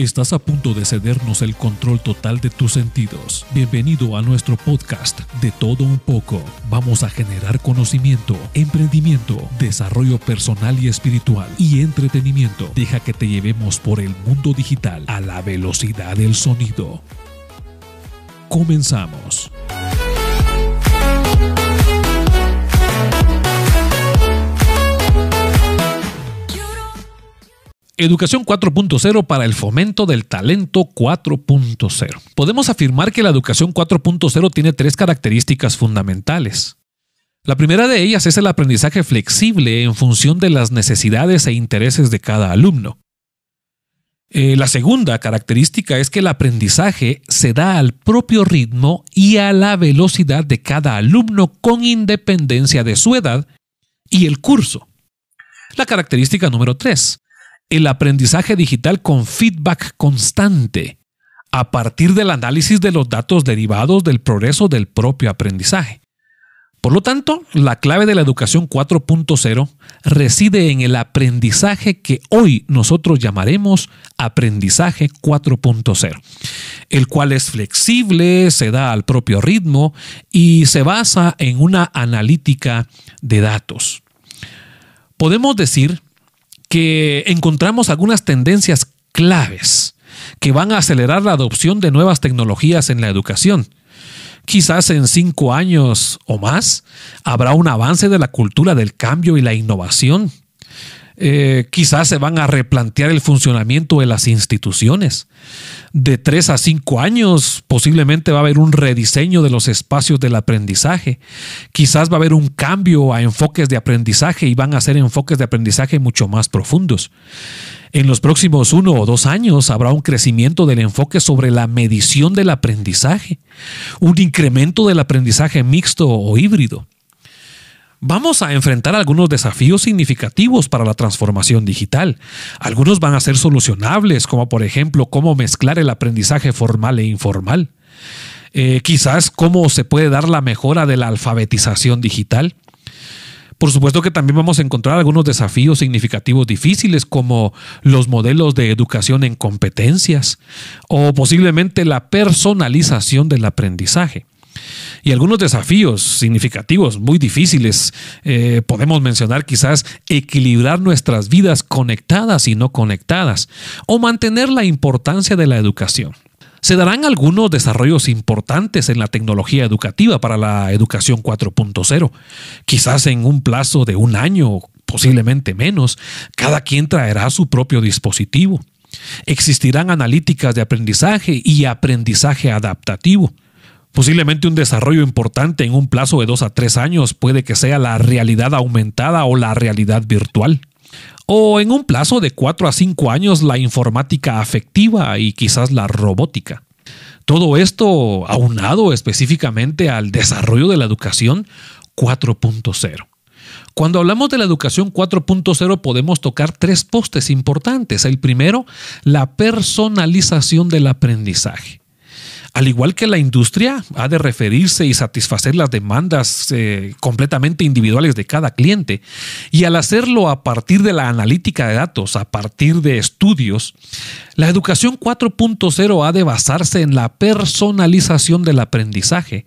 Estás a punto de cedernos el control total de tus sentidos. Bienvenido a nuestro podcast de todo un poco. Vamos a generar conocimiento, emprendimiento, desarrollo personal y espiritual y entretenimiento. Deja que te llevemos por el mundo digital a la velocidad del sonido. Comenzamos. Educación 4.0 para el fomento del talento 4.0. Podemos afirmar que la educación 4.0 tiene tres características fundamentales. La primera de ellas es el aprendizaje flexible en función de las necesidades e intereses de cada alumno. Eh, la segunda característica es que el aprendizaje se da al propio ritmo y a la velocidad de cada alumno con independencia de su edad y el curso. La característica número tres el aprendizaje digital con feedback constante a partir del análisis de los datos derivados del progreso del propio aprendizaje. Por lo tanto, la clave de la educación 4.0 reside en el aprendizaje que hoy nosotros llamaremos aprendizaje 4.0, el cual es flexible, se da al propio ritmo y se basa en una analítica de datos. Podemos decir que encontramos algunas tendencias claves que van a acelerar la adopción de nuevas tecnologías en la educación. Quizás en cinco años o más habrá un avance de la cultura del cambio y la innovación. Eh, quizás se van a replantear el funcionamiento de las instituciones. De tres a cinco años posiblemente va a haber un rediseño de los espacios del aprendizaje. Quizás va a haber un cambio a enfoques de aprendizaje y van a ser enfoques de aprendizaje mucho más profundos. En los próximos uno o dos años habrá un crecimiento del enfoque sobre la medición del aprendizaje, un incremento del aprendizaje mixto o híbrido vamos a enfrentar algunos desafíos significativos para la transformación digital. Algunos van a ser solucionables, como por ejemplo cómo mezclar el aprendizaje formal e informal. Eh, quizás cómo se puede dar la mejora de la alfabetización digital. Por supuesto que también vamos a encontrar algunos desafíos significativos difíciles como los modelos de educación en competencias o posiblemente la personalización del aprendizaje y algunos desafíos significativos, muy difíciles. Eh, podemos mencionar quizás equilibrar nuestras vidas conectadas y no conectadas, o mantener la importancia de la educación. Se darán algunos desarrollos importantes en la tecnología educativa para la educación 4.0, quizás en un plazo de un año, posiblemente menos, cada quien traerá su propio dispositivo. Existirán analíticas de aprendizaje y aprendizaje adaptativo. Posiblemente un desarrollo importante en un plazo de dos a tres años puede que sea la realidad aumentada o la realidad virtual. O en un plazo de cuatro a cinco años la informática afectiva y quizás la robótica. Todo esto aunado específicamente al desarrollo de la educación 4.0. Cuando hablamos de la educación 4.0 podemos tocar tres postes importantes. El primero, la personalización del aprendizaje. Al igual que la industria, ha de referirse y satisfacer las demandas eh, completamente individuales de cada cliente. Y al hacerlo a partir de la analítica de datos, a partir de estudios, la educación 4.0 ha de basarse en la personalización del aprendizaje.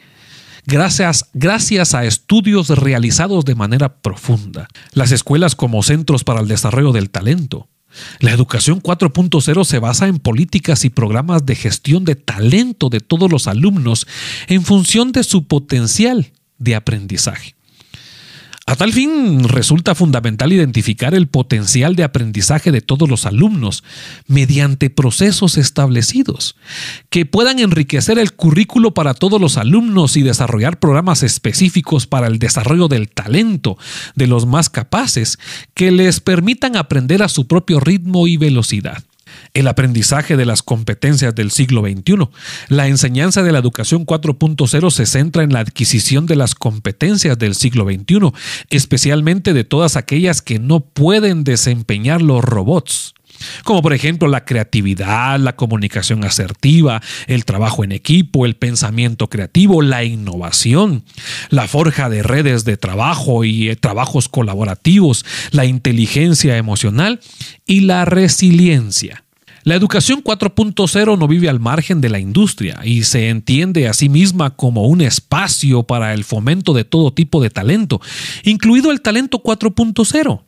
Gracias, gracias a estudios realizados de manera profunda. Las escuelas como centros para el desarrollo del talento, la educación 4.0 se basa en políticas y programas de gestión de talento de todos los alumnos en función de su potencial de aprendizaje. A tal fin, resulta fundamental identificar el potencial de aprendizaje de todos los alumnos mediante procesos establecidos que puedan enriquecer el currículo para todos los alumnos y desarrollar programas específicos para el desarrollo del talento de los más capaces que les permitan aprender a su propio ritmo y velocidad el aprendizaje de las competencias del siglo XXI. La enseñanza de la educación 4.0 se centra en la adquisición de las competencias del siglo XXI, especialmente de todas aquellas que no pueden desempeñar los robots como por ejemplo la creatividad, la comunicación asertiva, el trabajo en equipo, el pensamiento creativo, la innovación, la forja de redes de trabajo y eh, trabajos colaborativos, la inteligencia emocional y la resiliencia. La educación 4.0 no vive al margen de la industria y se entiende a sí misma como un espacio para el fomento de todo tipo de talento, incluido el talento 4.0.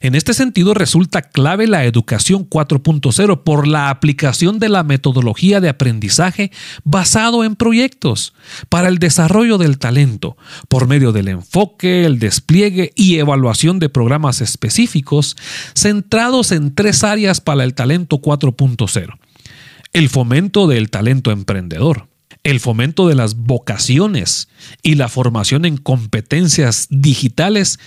En este sentido, resulta clave la educación 4.0 por la aplicación de la metodología de aprendizaje basado en proyectos para el desarrollo del talento, por medio del enfoque, el despliegue y evaluación de programas específicos centrados en tres áreas para el talento 4.0. El fomento del talento emprendedor, el fomento de las vocaciones y la formación en competencias digitales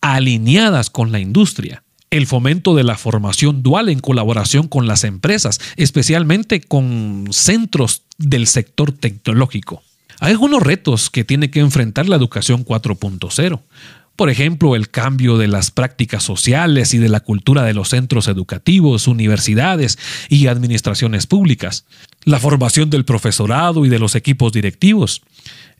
alineadas con la industria, el fomento de la formación dual en colaboración con las empresas, especialmente con centros del sector tecnológico. Hay algunos retos que tiene que enfrentar la educación 4.0. Por ejemplo, el cambio de las prácticas sociales y de la cultura de los centros educativos, universidades y administraciones públicas, la formación del profesorado y de los equipos directivos,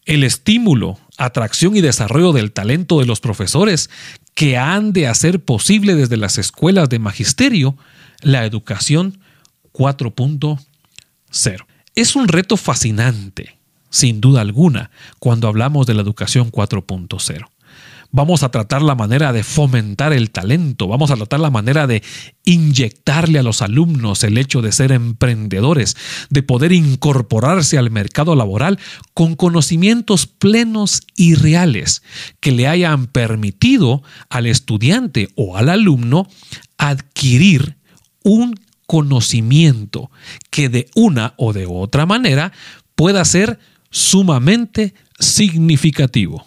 el estímulo, atracción y desarrollo del talento de los profesores que han de hacer posible desde las escuelas de magisterio la educación 4.0. Es un reto fascinante, sin duda alguna, cuando hablamos de la educación 4.0. Vamos a tratar la manera de fomentar el talento, vamos a tratar la manera de inyectarle a los alumnos el hecho de ser emprendedores, de poder incorporarse al mercado laboral con conocimientos plenos y reales que le hayan permitido al estudiante o al alumno adquirir un conocimiento que de una o de otra manera pueda ser sumamente significativo.